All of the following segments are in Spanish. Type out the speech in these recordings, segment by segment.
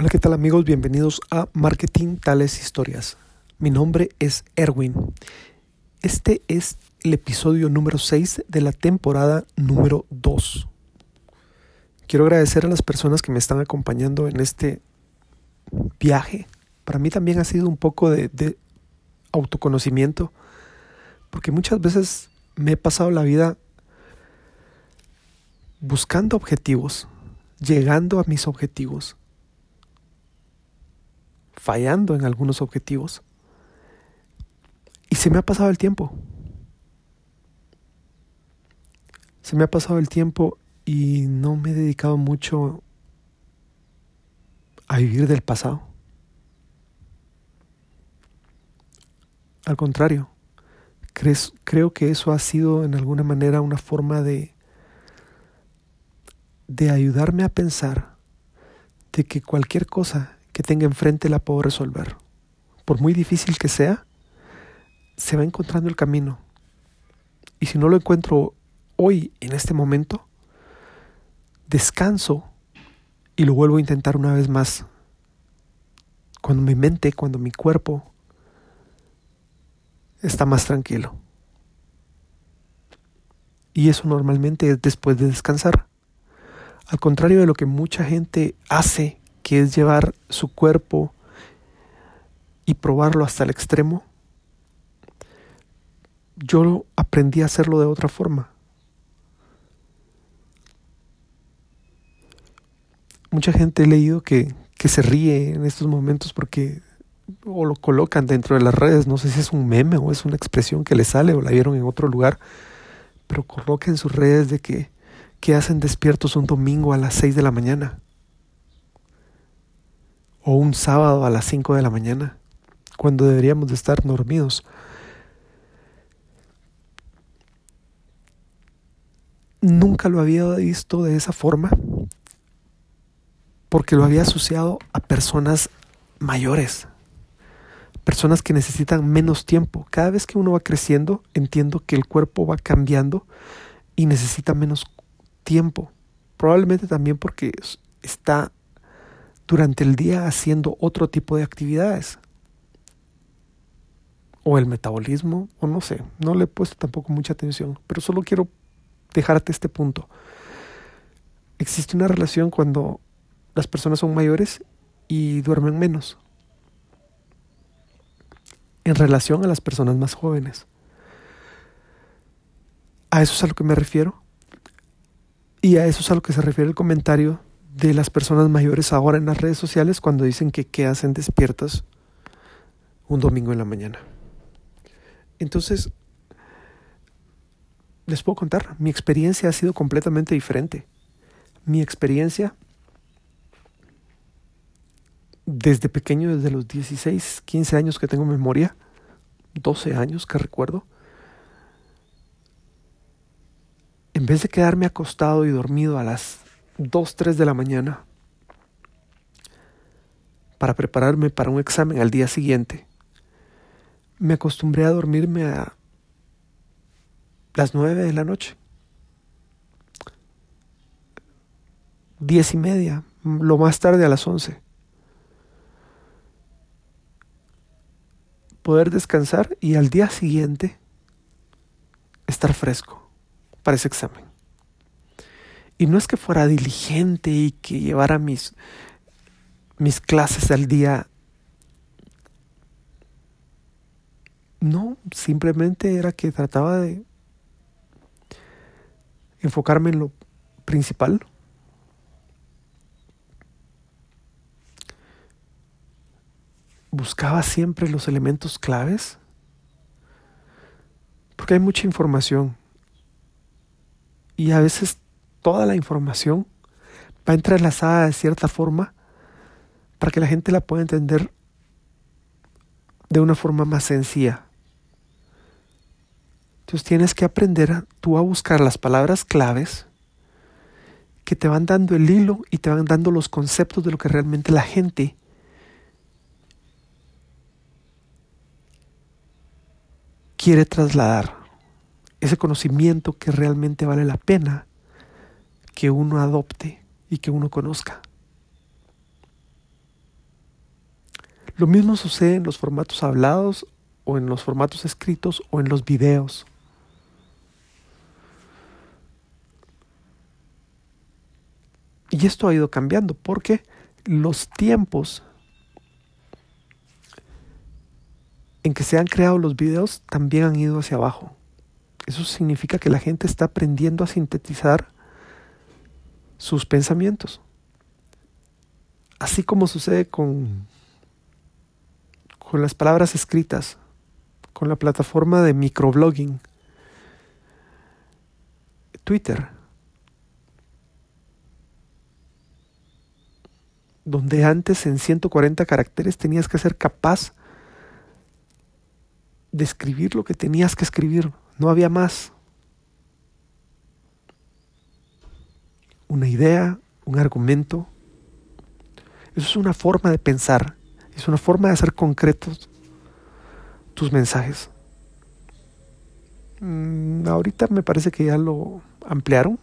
Hola, ¿qué tal amigos? Bienvenidos a Marketing Tales Historias. Mi nombre es Erwin. Este es el episodio número 6 de la temporada número 2. Quiero agradecer a las personas que me están acompañando en este viaje. Para mí también ha sido un poco de, de autoconocimiento, porque muchas veces me he pasado la vida buscando objetivos, llegando a mis objetivos, fallando en algunos objetivos. Y se me ha pasado el tiempo. Se me ha pasado el tiempo y no me he dedicado mucho a vivir del pasado. Al contrario, creo que eso ha sido en alguna manera una forma de, de ayudarme a pensar de que cualquier cosa tenga enfrente la puedo resolver. Por muy difícil que sea, se va encontrando el camino. Y si no lo encuentro hoy, en este momento, descanso y lo vuelvo a intentar una vez más. Cuando mi mente, cuando mi cuerpo está más tranquilo. Y eso normalmente es después de descansar. Al contrario de lo que mucha gente hace, que es llevar su cuerpo y probarlo hasta el extremo, yo aprendí a hacerlo de otra forma. Mucha gente he leído que, que se ríe en estos momentos porque o lo colocan dentro de las redes, no sé si es un meme o es una expresión que le sale o la vieron en otro lugar, pero coloquen sus redes de que que hacen despiertos un domingo a las 6 de la mañana o un sábado a las 5 de la mañana, cuando deberíamos de estar dormidos. Nunca lo había visto de esa forma porque lo había asociado a personas mayores, personas que necesitan menos tiempo. Cada vez que uno va creciendo, entiendo que el cuerpo va cambiando y necesita menos tiempo. Probablemente también porque está durante el día haciendo otro tipo de actividades. O el metabolismo, o no sé, no le he puesto tampoco mucha atención, pero solo quiero dejarte este punto. Existe una relación cuando las personas son mayores y duermen menos en relación a las personas más jóvenes. A eso es a lo que me refiero y a eso es a lo que se refiere el comentario de las personas mayores ahora en las redes sociales cuando dicen que qué hacen despiertas un domingo en la mañana. Entonces, les puedo contar, mi experiencia ha sido completamente diferente. Mi experiencia desde pequeño, desde los 16, 15 años que tengo memoria, 12 años que recuerdo, en vez de quedarme acostado y dormido a las 2, 3 de la mañana para prepararme para un examen al día siguiente, me acostumbré a dormirme a las 9 de la noche. Diez y media, lo más tarde a las 11. Poder descansar y al día siguiente estar fresco para ese examen. Y no es que fuera diligente y que llevara mis, mis clases al día. No, simplemente era que trataba de enfocarme en lo principal. Buscaba siempre los elementos claves. Porque hay mucha información y a veces toda la información va entrelazada de cierta forma para que la gente la pueda entender de una forma más sencilla. Entonces tienes que aprender tú a buscar las palabras claves que te van dando el hilo y te van dando los conceptos de lo que realmente la gente quiere trasladar ese conocimiento que realmente vale la pena que uno adopte y que uno conozca. Lo mismo sucede en los formatos hablados o en los formatos escritos o en los videos. Y esto ha ido cambiando porque los tiempos en que se han creado los videos también han ido hacia abajo. Eso significa que la gente está aprendiendo a sintetizar sus pensamientos. Así como sucede con, con las palabras escritas, con la plataforma de microblogging, Twitter, donde antes en 140 caracteres tenías que ser capaz de escribir lo que tenías que escribir, no había más. Una idea, un argumento. Eso es una forma de pensar, es una forma de hacer concretos tus mensajes. Mm, ahorita me parece que ya lo ampliaron.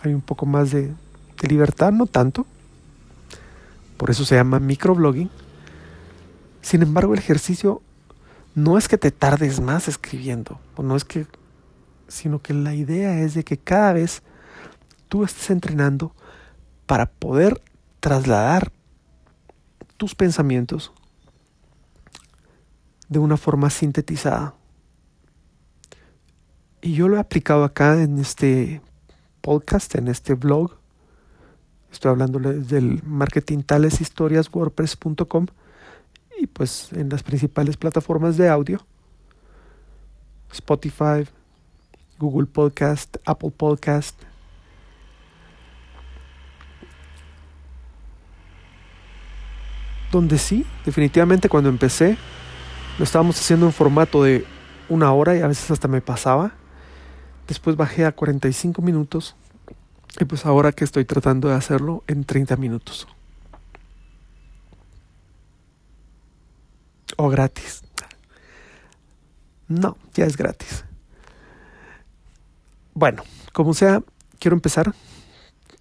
Hay un poco más de, de libertad, no tanto. Por eso se llama microblogging. Sin embargo, el ejercicio no es que te tardes más escribiendo, o no es que, sino que la idea es de que cada vez tú estés entrenando para poder trasladar tus pensamientos de una forma sintetizada. Y yo lo he aplicado acá en este podcast, en este blog. Estoy hablando del marketing tales y pues en las principales plataformas de audio, Spotify, Google Podcast, Apple Podcast. Donde sí, definitivamente cuando empecé, lo estábamos haciendo en formato de una hora y a veces hasta me pasaba. Después bajé a 45 minutos y pues ahora que estoy tratando de hacerlo en 30 minutos. o gratis. No, ya es gratis. Bueno, como sea, quiero empezar.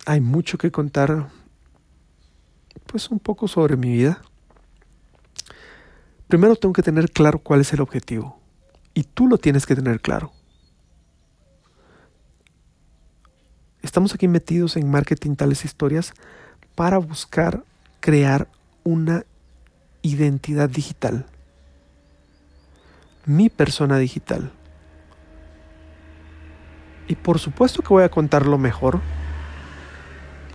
Hay mucho que contar, pues un poco sobre mi vida. Primero tengo que tener claro cuál es el objetivo. Y tú lo tienes que tener claro. Estamos aquí metidos en marketing tales historias para buscar crear una identidad digital. Mi persona digital. Y por supuesto que voy a contar lo mejor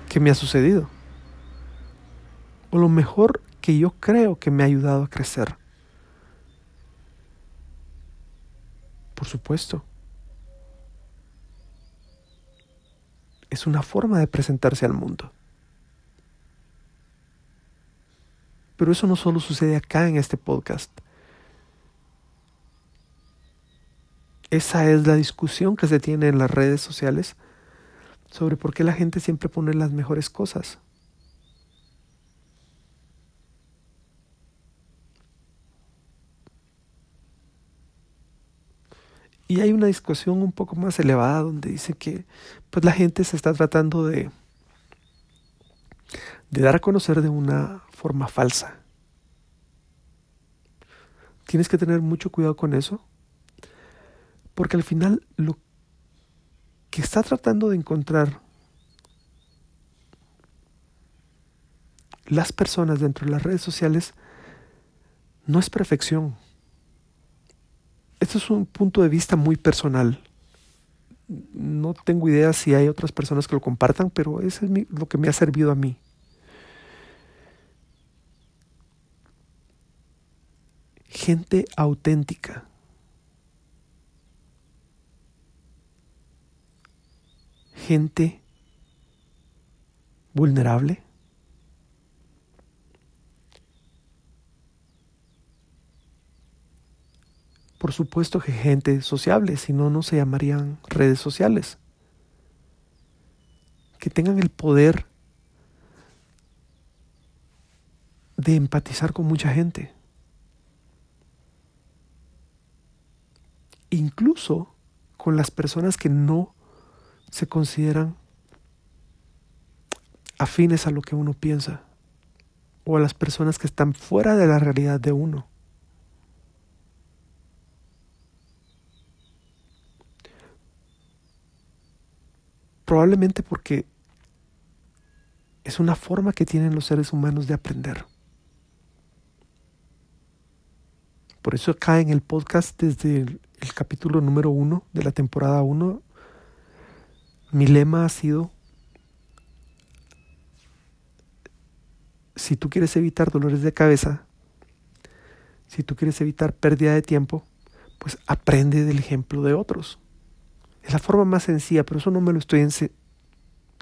que me ha sucedido. O lo mejor que yo creo que me ha ayudado a crecer. Por supuesto. Es una forma de presentarse al mundo. Pero eso no solo sucede acá en este podcast. Esa es la discusión que se tiene en las redes sociales sobre por qué la gente siempre pone las mejores cosas. Y hay una discusión un poco más elevada donde dice que pues la gente se está tratando de de dar a conocer de una forma falsa. Tienes que tener mucho cuidado con eso, porque al final lo que está tratando de encontrar las personas dentro de las redes sociales no es perfección. Esto es un punto de vista muy personal. No tengo idea si hay otras personas que lo compartan, pero eso es lo que me ha servido a mí. gente auténtica. Gente vulnerable. Por supuesto que gente sociable, si no, no se llamarían redes sociales. Que tengan el poder de empatizar con mucha gente. incluso con las personas que no se consideran afines a lo que uno piensa o a las personas que están fuera de la realidad de uno. Probablemente porque es una forma que tienen los seres humanos de aprender. Por eso acá en el podcast desde el, capítulo número uno de la temporada uno, mi lema ha sido, si tú quieres evitar dolores de cabeza, si tú quieres evitar pérdida de tiempo, pues aprende del ejemplo de otros. Es la forma más sencilla, pero eso no me lo estoy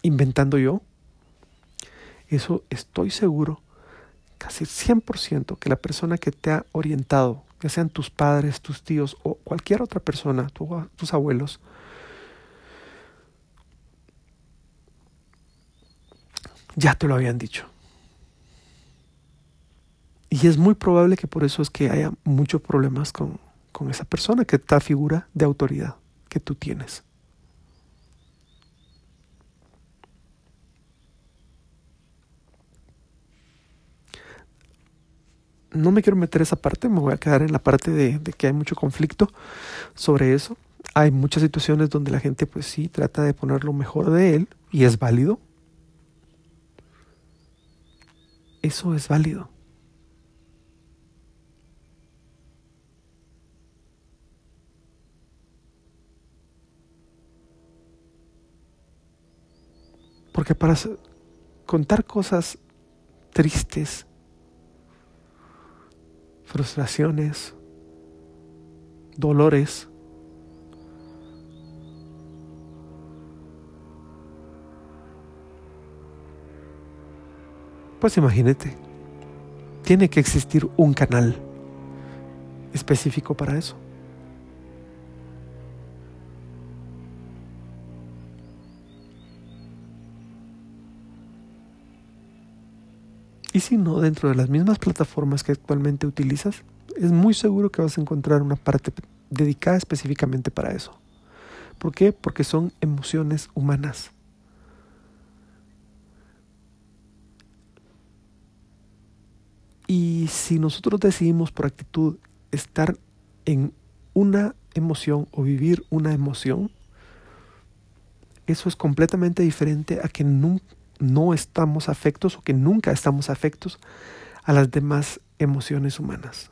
inventando yo. Eso estoy seguro, casi 100%, que la persona que te ha orientado, ya sean tus padres, tus tíos o cualquier otra persona, tus abuelos, ya te lo habían dicho. Y es muy probable que por eso es que haya muchos problemas con, con esa persona, que esta figura de autoridad que tú tienes. no me quiero meter esa parte, me voy a quedar en la parte de, que hay mucho conflicto sobre eso. Hay muchas situaciones donde la gente pues sí trata de poner lo mejor de él y es válido. Eso es válido. Porque para contar cosas tristes, frustraciones, dolores. Pues imagínate, tiene que existir un canal específico para eso. Y si no, dentro de las mismas plataformas que actualmente utilizas, es muy seguro que vas a encontrar una parte dedicada específicamente para eso. ¿Por qué? Porque son emociones humanas. Y si nosotros decidimos por actitud estar en una emoción o vivir una emoción, eso es completamente diferente a que nunca no estamos afectos o que nunca estamos afectos a las demás emociones humanas.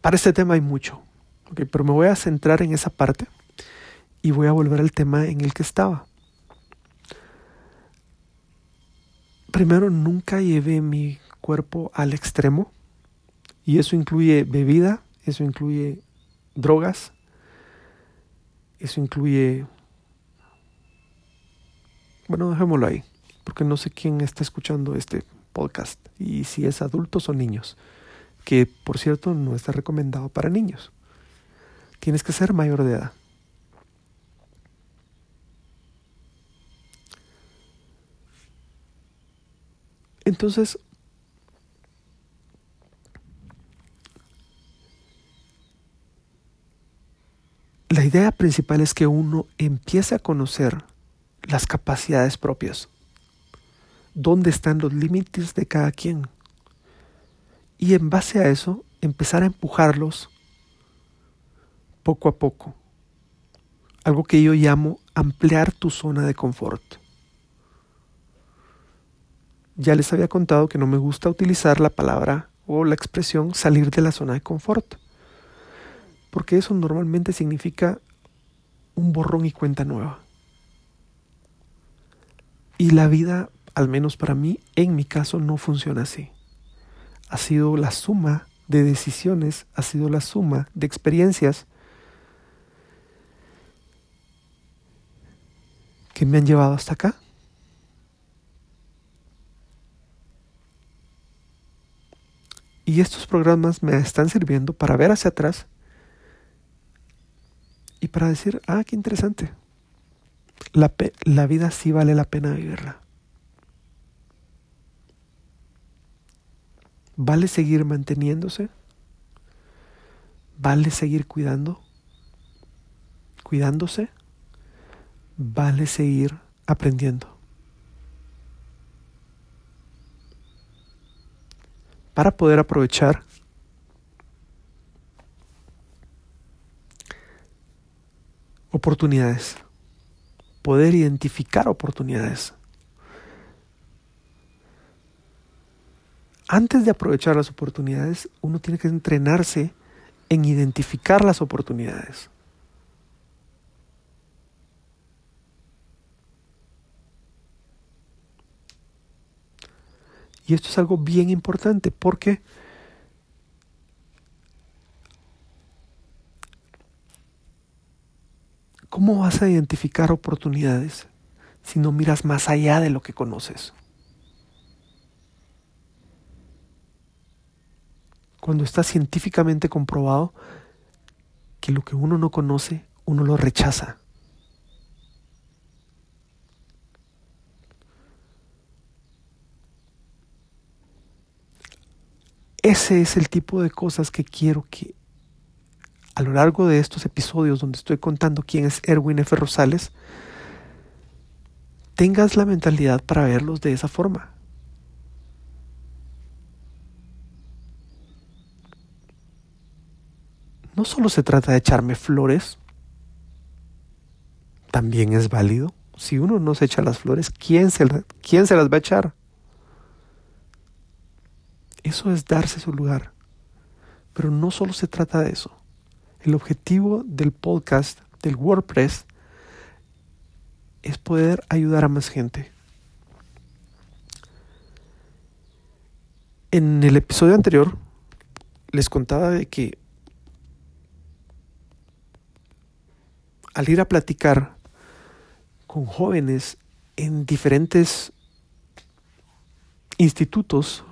Para este tema hay mucho, pero me voy a centrar en esa parte y voy a volver al tema en el que estaba. Primero, nunca llevé mi cuerpo al extremo. Y eso incluye bebida, eso incluye drogas, eso incluye... Bueno, dejémoslo ahí, porque no sé quién está escuchando este podcast y si es adultos o niños, que por cierto no está recomendado para niños. Tienes que ser mayor de edad. Entonces, La idea principal es que uno empiece a conocer las capacidades propias, dónde están los límites de cada quien, y en base a eso empezar a empujarlos poco a poco. Algo que yo llamo ampliar tu zona de confort. Ya les había contado que no me gusta utilizar la palabra o la expresión salir de la zona de confort porque eso normalmente significa un borrón y cuenta nueva. Y la vida, al menos para mí, en mi caso, no funciona así. Ha sido la suma de decisiones, ha sido la suma de experiencias que me han llevado hasta acá. Y estos programas me están sirviendo para ver hacia atrás y para decir, ah, qué interesante, la, la vida sí vale la pena vivirla. ¿Vale seguir manteniéndose? ¿Vale seguir cuidando? Cuidándose. Vale seguir aprendiendo. Para poder aprovechar oportunidades, poder identificar oportunidades. Antes de aprovechar las oportunidades, uno tiene que entrenarse en identificar las oportunidades. Y esto es algo bien importante porque ¿cómo vas a identificar oportunidades si no miras más allá de lo que conoces? cuando está científicamente comprobado que lo que uno no conoce, uno lo rechaza. Ese es el tipo de cosas que quiero que a lo largo de estos episodios donde estoy contando quién es Erwin F. Rosales, tengas la mentalidad para verlos de esa forma. no solo se trata de echarme flores, también es válido. Si uno no se echa las flores, ¿quién se, quién se las va a echar? Eso es darse su lugar. Pero no solo se trata de eso. El objetivo del podcast, del WordPress, es poder ayudar a más gente. En el episodio anterior les contaba de que al ir a platicar con jóvenes en diferentes institutos,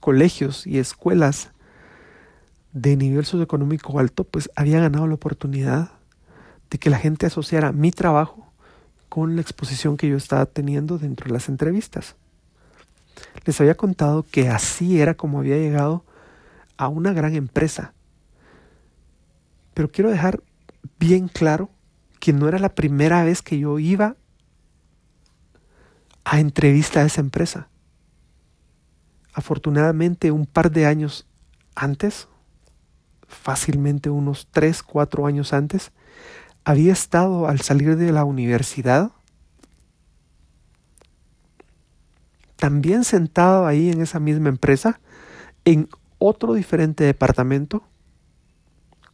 colegios y escuelas de nivel socioeconómico alto, pues había ganado la oportunidad de que la gente asociara mi trabajo con la exposición que yo estaba teniendo dentro de las entrevistas. Les había contado que así era como había llegado a una gran empresa. Pero quiero dejar bien claro que no era la primera vez que yo iba a entrevista a esa empresa. Afortunadamente, un par de años antes, fácilmente unos tres, cuatro años antes, había estado al salir de la universidad, también sentado ahí en esa misma empresa, en otro diferente departamento,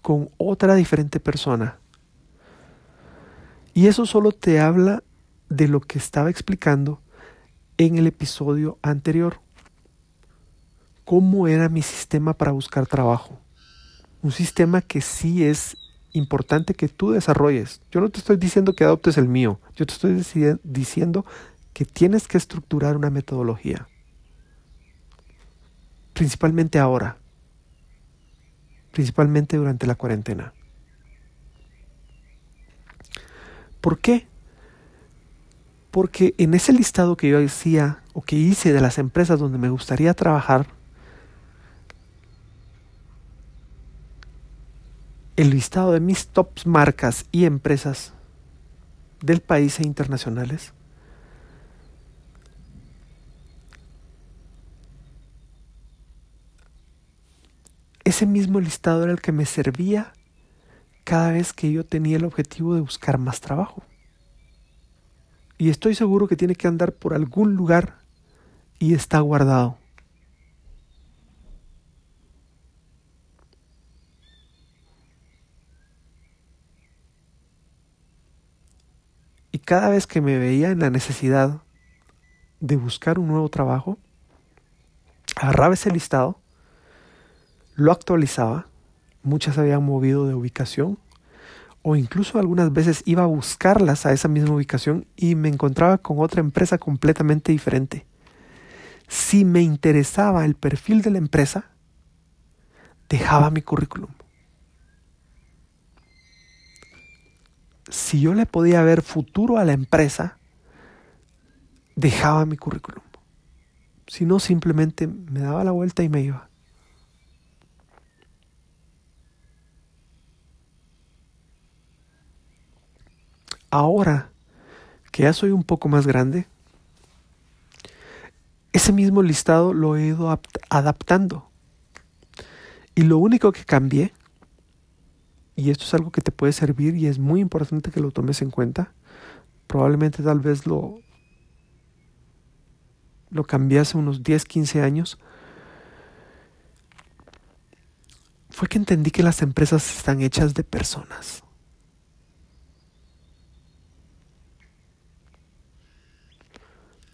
con otra diferente persona y eso solo te habla de lo que estaba explicando en el episodio anterior. ¿Cómo era mi sistema para buscar trabajo? Un sistema que sí es importante que tú desarrolles. Yo no te estoy diciendo que adoptes el mío, yo te estoy diciendo que tienes que estructurar una metodología. Principalmente ahora, principalmente durante la cuarentena. ¿Por qué? Porque en ese listado que yo hacía o que hice de las empresas donde me gustaría trabajar, el listado de mis tops marcas y empresas del país e internacionales, ese mismo listado era el que me servía cada vez que yo tenía el objetivo de buscar más trabajo. Y estoy seguro que tiene que andar por algún lugar y está guardado. Y cada vez que me veía en la necesidad de buscar un nuevo trabajo, agarraba ese listado, lo actualizaba muchas habían movido de ubicación o incluso algunas veces iba a buscarlas a esa misma ubicación y me encontraba con otra empresa completamente diferente. Si me interesaba el perfil de la empresa, dejaba mi currículum. si yo le podía ver futuro a la empresa, dejaba mi currículum. Si no, simplemente me daba la vuelta y me iba. Ahora que ya soy un poco más grande, ese mismo listado lo he ido adaptando. Y lo único que cambié y esto es algo que te puede servir y es muy importante que lo tomes en cuenta, probablemente tal vez lo, lo cambié hace unos 10, 15 años, fue que entendí que las empresas están hechas de personas.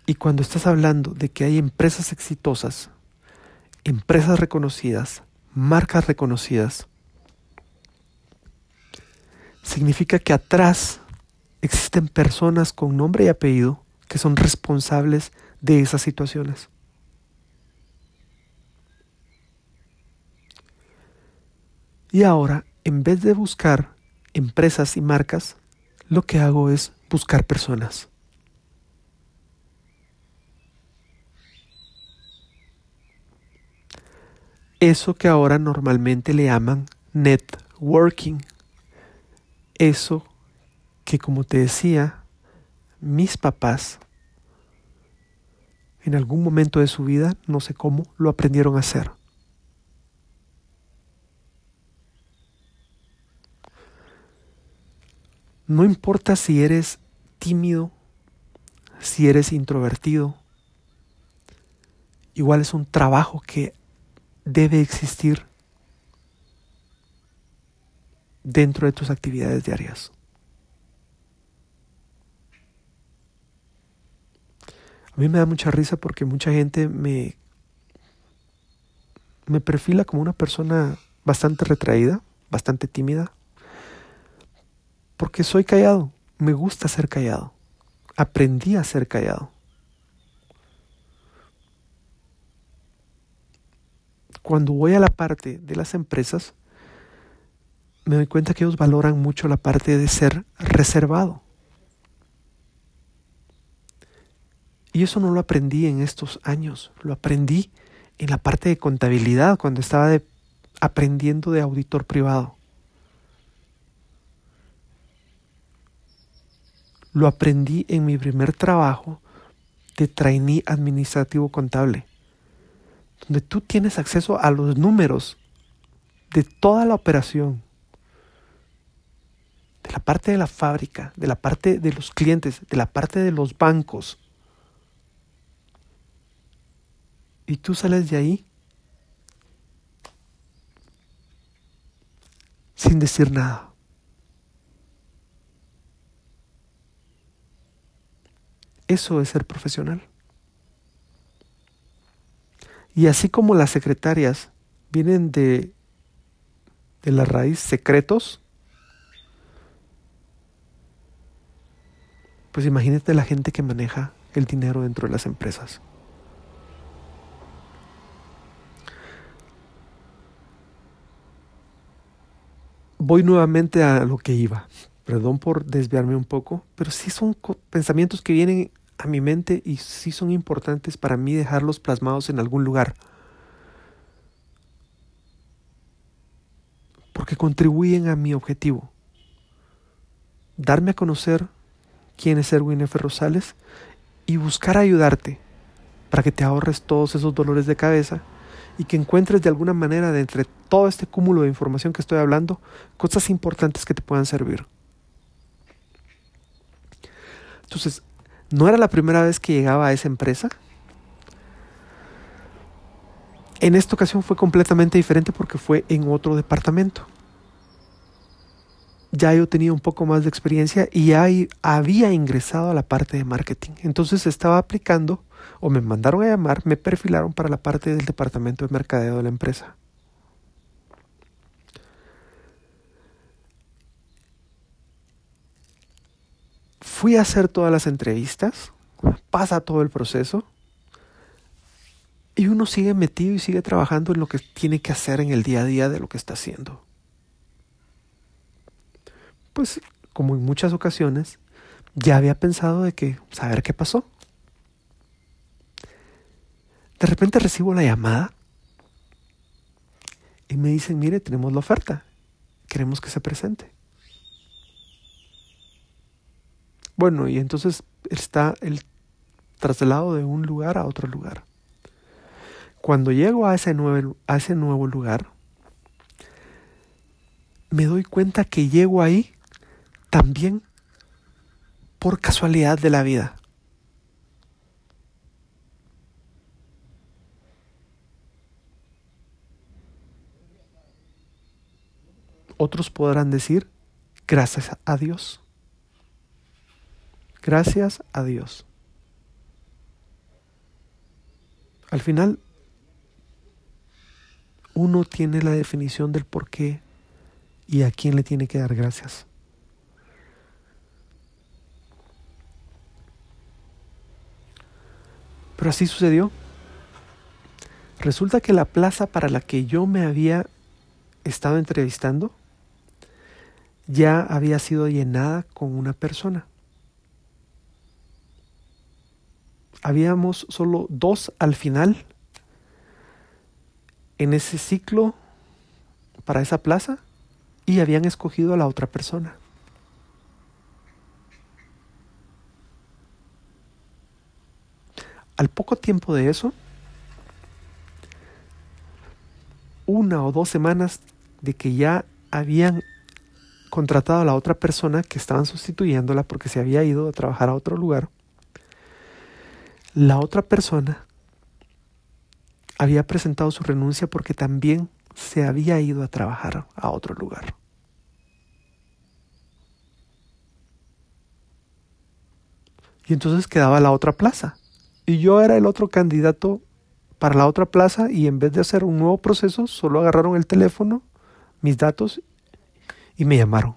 Y cuando estás hablando de que hay empresas exitosas, empresas reconocidas, marcas reconocidas, significa que atrás existen personas con nombre y apellido que son responsables de esas situaciones. Y ahora, en vez de buscar empresas y marcas, lo que hago es buscar personas. Eso que ahora normalmente le llaman networking. Eso que, como te decía, mis papás en algún momento de su vida, no sé cómo, lo aprendieron a hacer. No importa si eres tímido, si eres introvertido, igual es un trabajo que debe existir dentro de tus actividades diarias. A mí me da mucha risa porque mucha gente me, me perfila como una persona bastante retraída, bastante tímida, porque soy callado, me gusta ser callado, aprendí a ser callado. Cuando voy a la parte de las empresas, me doy cuenta que ellos valoran mucho la parte de ser reservado. Y eso no lo aprendí en estos años, lo aprendí en la parte de contabilidad cuando estaba aprendiendo de auditor privado. Lo aprendí en mi primer trabajo de trainee administrativo contable, donde tú tienes acceso a los números de toda la operación, de la parte de la fábrica, de la parte de los clientes, de la parte de los bancos. Y tú sales de ahí sin decir nada. Eso es ser profesional. Y así como las secretarias vienen de, de la raíz secretos, pues imagínate la gente que maneja el dinero dentro de las empresas. Voy nuevamente a lo que iba. Perdón por desviarme un poco, pero sí son pensamientos que vienen a mi mente y sí son importantes para mí dejarlos plasmados en algún lugar. Porque contribuyen a mi objetivo. Darme a conocer quién es Erwin F. Rosales y buscar ayudarte para que te ahorres todos esos dolores de cabeza y que encuentres de alguna manera de entre todo este cúmulo de información que estoy hablando cosas importantes que te puedan servir. Entonces, no era la primera vez que llegaba a esa empresa. En esta ocasión fue completamente diferente porque fue en otro departamento. Ya yo tenía un poco más de experiencia y ya había ingresado a la parte de marketing. Entonces estaba aplicando o me mandaron a llamar, me perfilaron para la parte del departamento de mercadeo de la empresa. Fui a hacer todas las entrevistas, pasa todo el proceso y uno sigue metido y sigue trabajando en lo que tiene que hacer en el día a día de lo que está haciendo. Pues como en muchas ocasiones, ya había pensado de que saber qué pasó. De repente recibo la llamada y me dicen, mire, tenemos la oferta, queremos que se presente. Bueno, y entonces está el traslado de un lugar a otro lugar. Cuando llego a ese nuevo, a ese nuevo lugar, me doy cuenta que llego ahí también por casualidad de la vida. Otros podrán decir, gracias a Dios. Gracias a Dios. Al final, uno tiene la definición del por qué y a quién le tiene que dar gracias. Pero así sucedió. Resulta que la plaza para la que yo me había estado entrevistando ya había sido llenada con una persona. Habíamos solo dos al final en ese ciclo para esa plaza y habían escogido a la otra persona. Al poco tiempo de eso, una o dos semanas de que ya habían contratado a la otra persona que estaban sustituyéndola porque se había ido a trabajar a otro lugar, la otra persona había presentado su renuncia porque también se había ido a trabajar a otro lugar. Y entonces quedaba la otra plaza. Y yo era el otro candidato para la otra plaza y en vez de hacer un nuevo proceso, solo agarraron el teléfono, mis datos y me llamaron.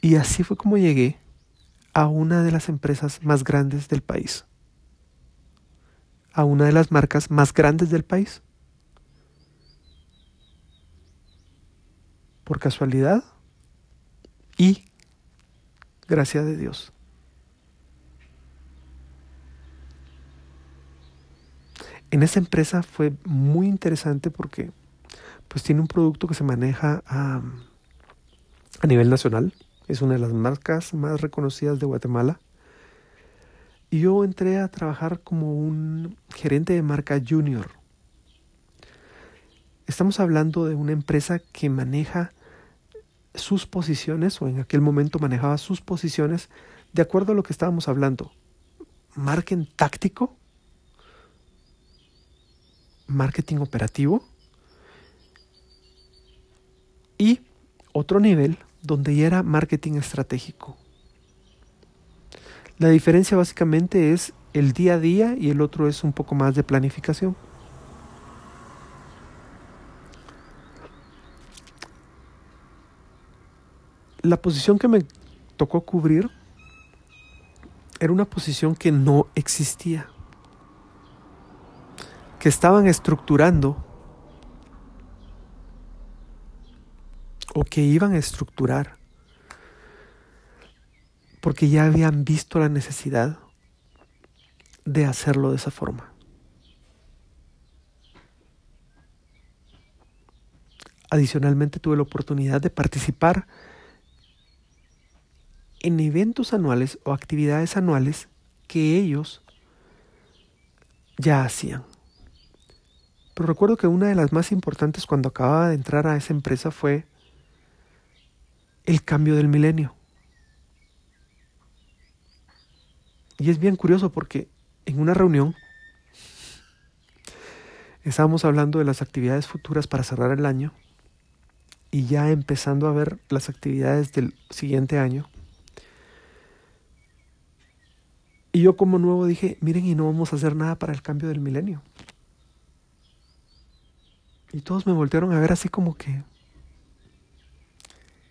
Y así fue como llegué a una de las empresas más grandes del país. A una de las marcas más grandes del país. Por casualidad y gracias de Dios. En esa empresa fue muy interesante porque pues tiene un producto que se maneja a, nivel nacional. Es una de las marcas más reconocidas de Guatemala. Y yo entré a trabajar como un gerente de marca junior. Estamos hablando de una empresa que maneja sus posiciones, o en aquel momento manejaba sus posiciones, de acuerdo a lo que estábamos hablando. Marketing táctico, marketing operativo y otro nivel donde ya era marketing estratégico. La diferencia básicamente es el día a día y el otro es un poco más de planificación. La posición que me tocó cubrir era una posición que no existía, que estaban estructurando o que iban a estructurar porque ya habían visto la necesidad de hacerlo de esa forma. Adicionalmente tuve la oportunidad de participar en eventos anuales o actividades anuales que ellos ya hacían. Pero recuerdo que una de las más importantes cuando acababa de entrar a esa empresa fue el cambio del milenio. Y es bien curioso porque en una reunión estábamos hablando de las actividades futuras para cerrar el año y ya empezando a ver las actividades del siguiente año. Y yo como nuevo dije, miren y no vamos a hacer nada para el cambio del milenio. Y todos me voltearon a ver así como que,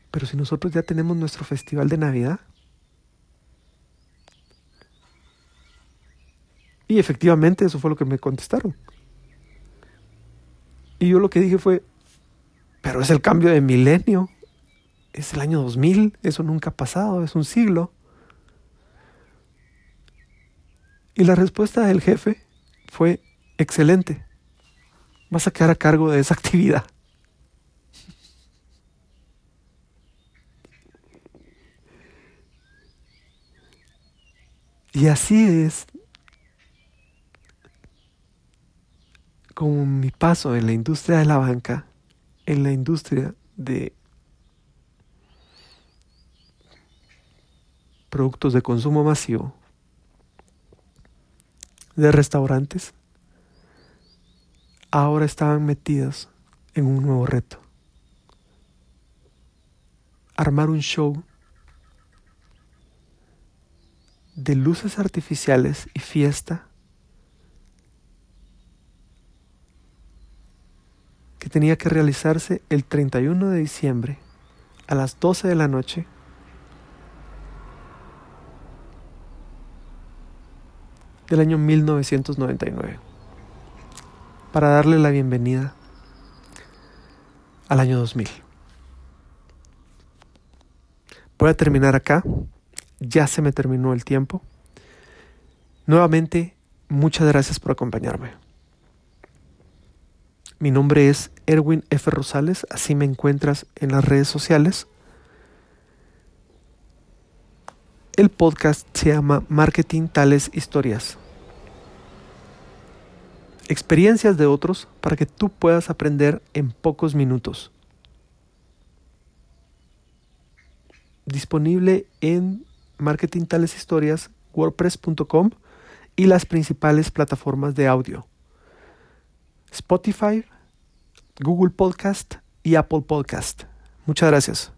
pero si nosotros ya tenemos nuestro festival de Navidad. Y efectivamente eso fue lo que me contestaron. Y yo lo que dije fue, pero es el cambio de milenio. Es el año 2000, eso nunca ha pasado, es un siglo. Y la respuesta del jefe fue, excelente, vas a quedar a cargo de esa actividad. Y así es como mi paso en la industria de la banca, en la industria de productos de consumo masivo, de restaurantes, ahora estaban metidos en un nuevo reto. Armar un show de luces artificiales y fiesta que tenía que realizarse el 31 de diciembre a las 12 de la noche del año 1999 para darle la bienvenida al año 2000. Voy a terminar acá, ya se me terminó el tiempo. Nuevamente, muchas gracias por acompañarme. Mi nombre es Erwin F. Rosales, así me encuentras en las redes sociales. El podcast se llama Marketing Tales Historias experiencias de otros para que tú puedas aprender en pocos minutos. Disponible en Marketing Tales Historias, WordPress.com y las principales plataformas de audio. Spotify, Google Podcast y Apple Podcast. Muchas gracias.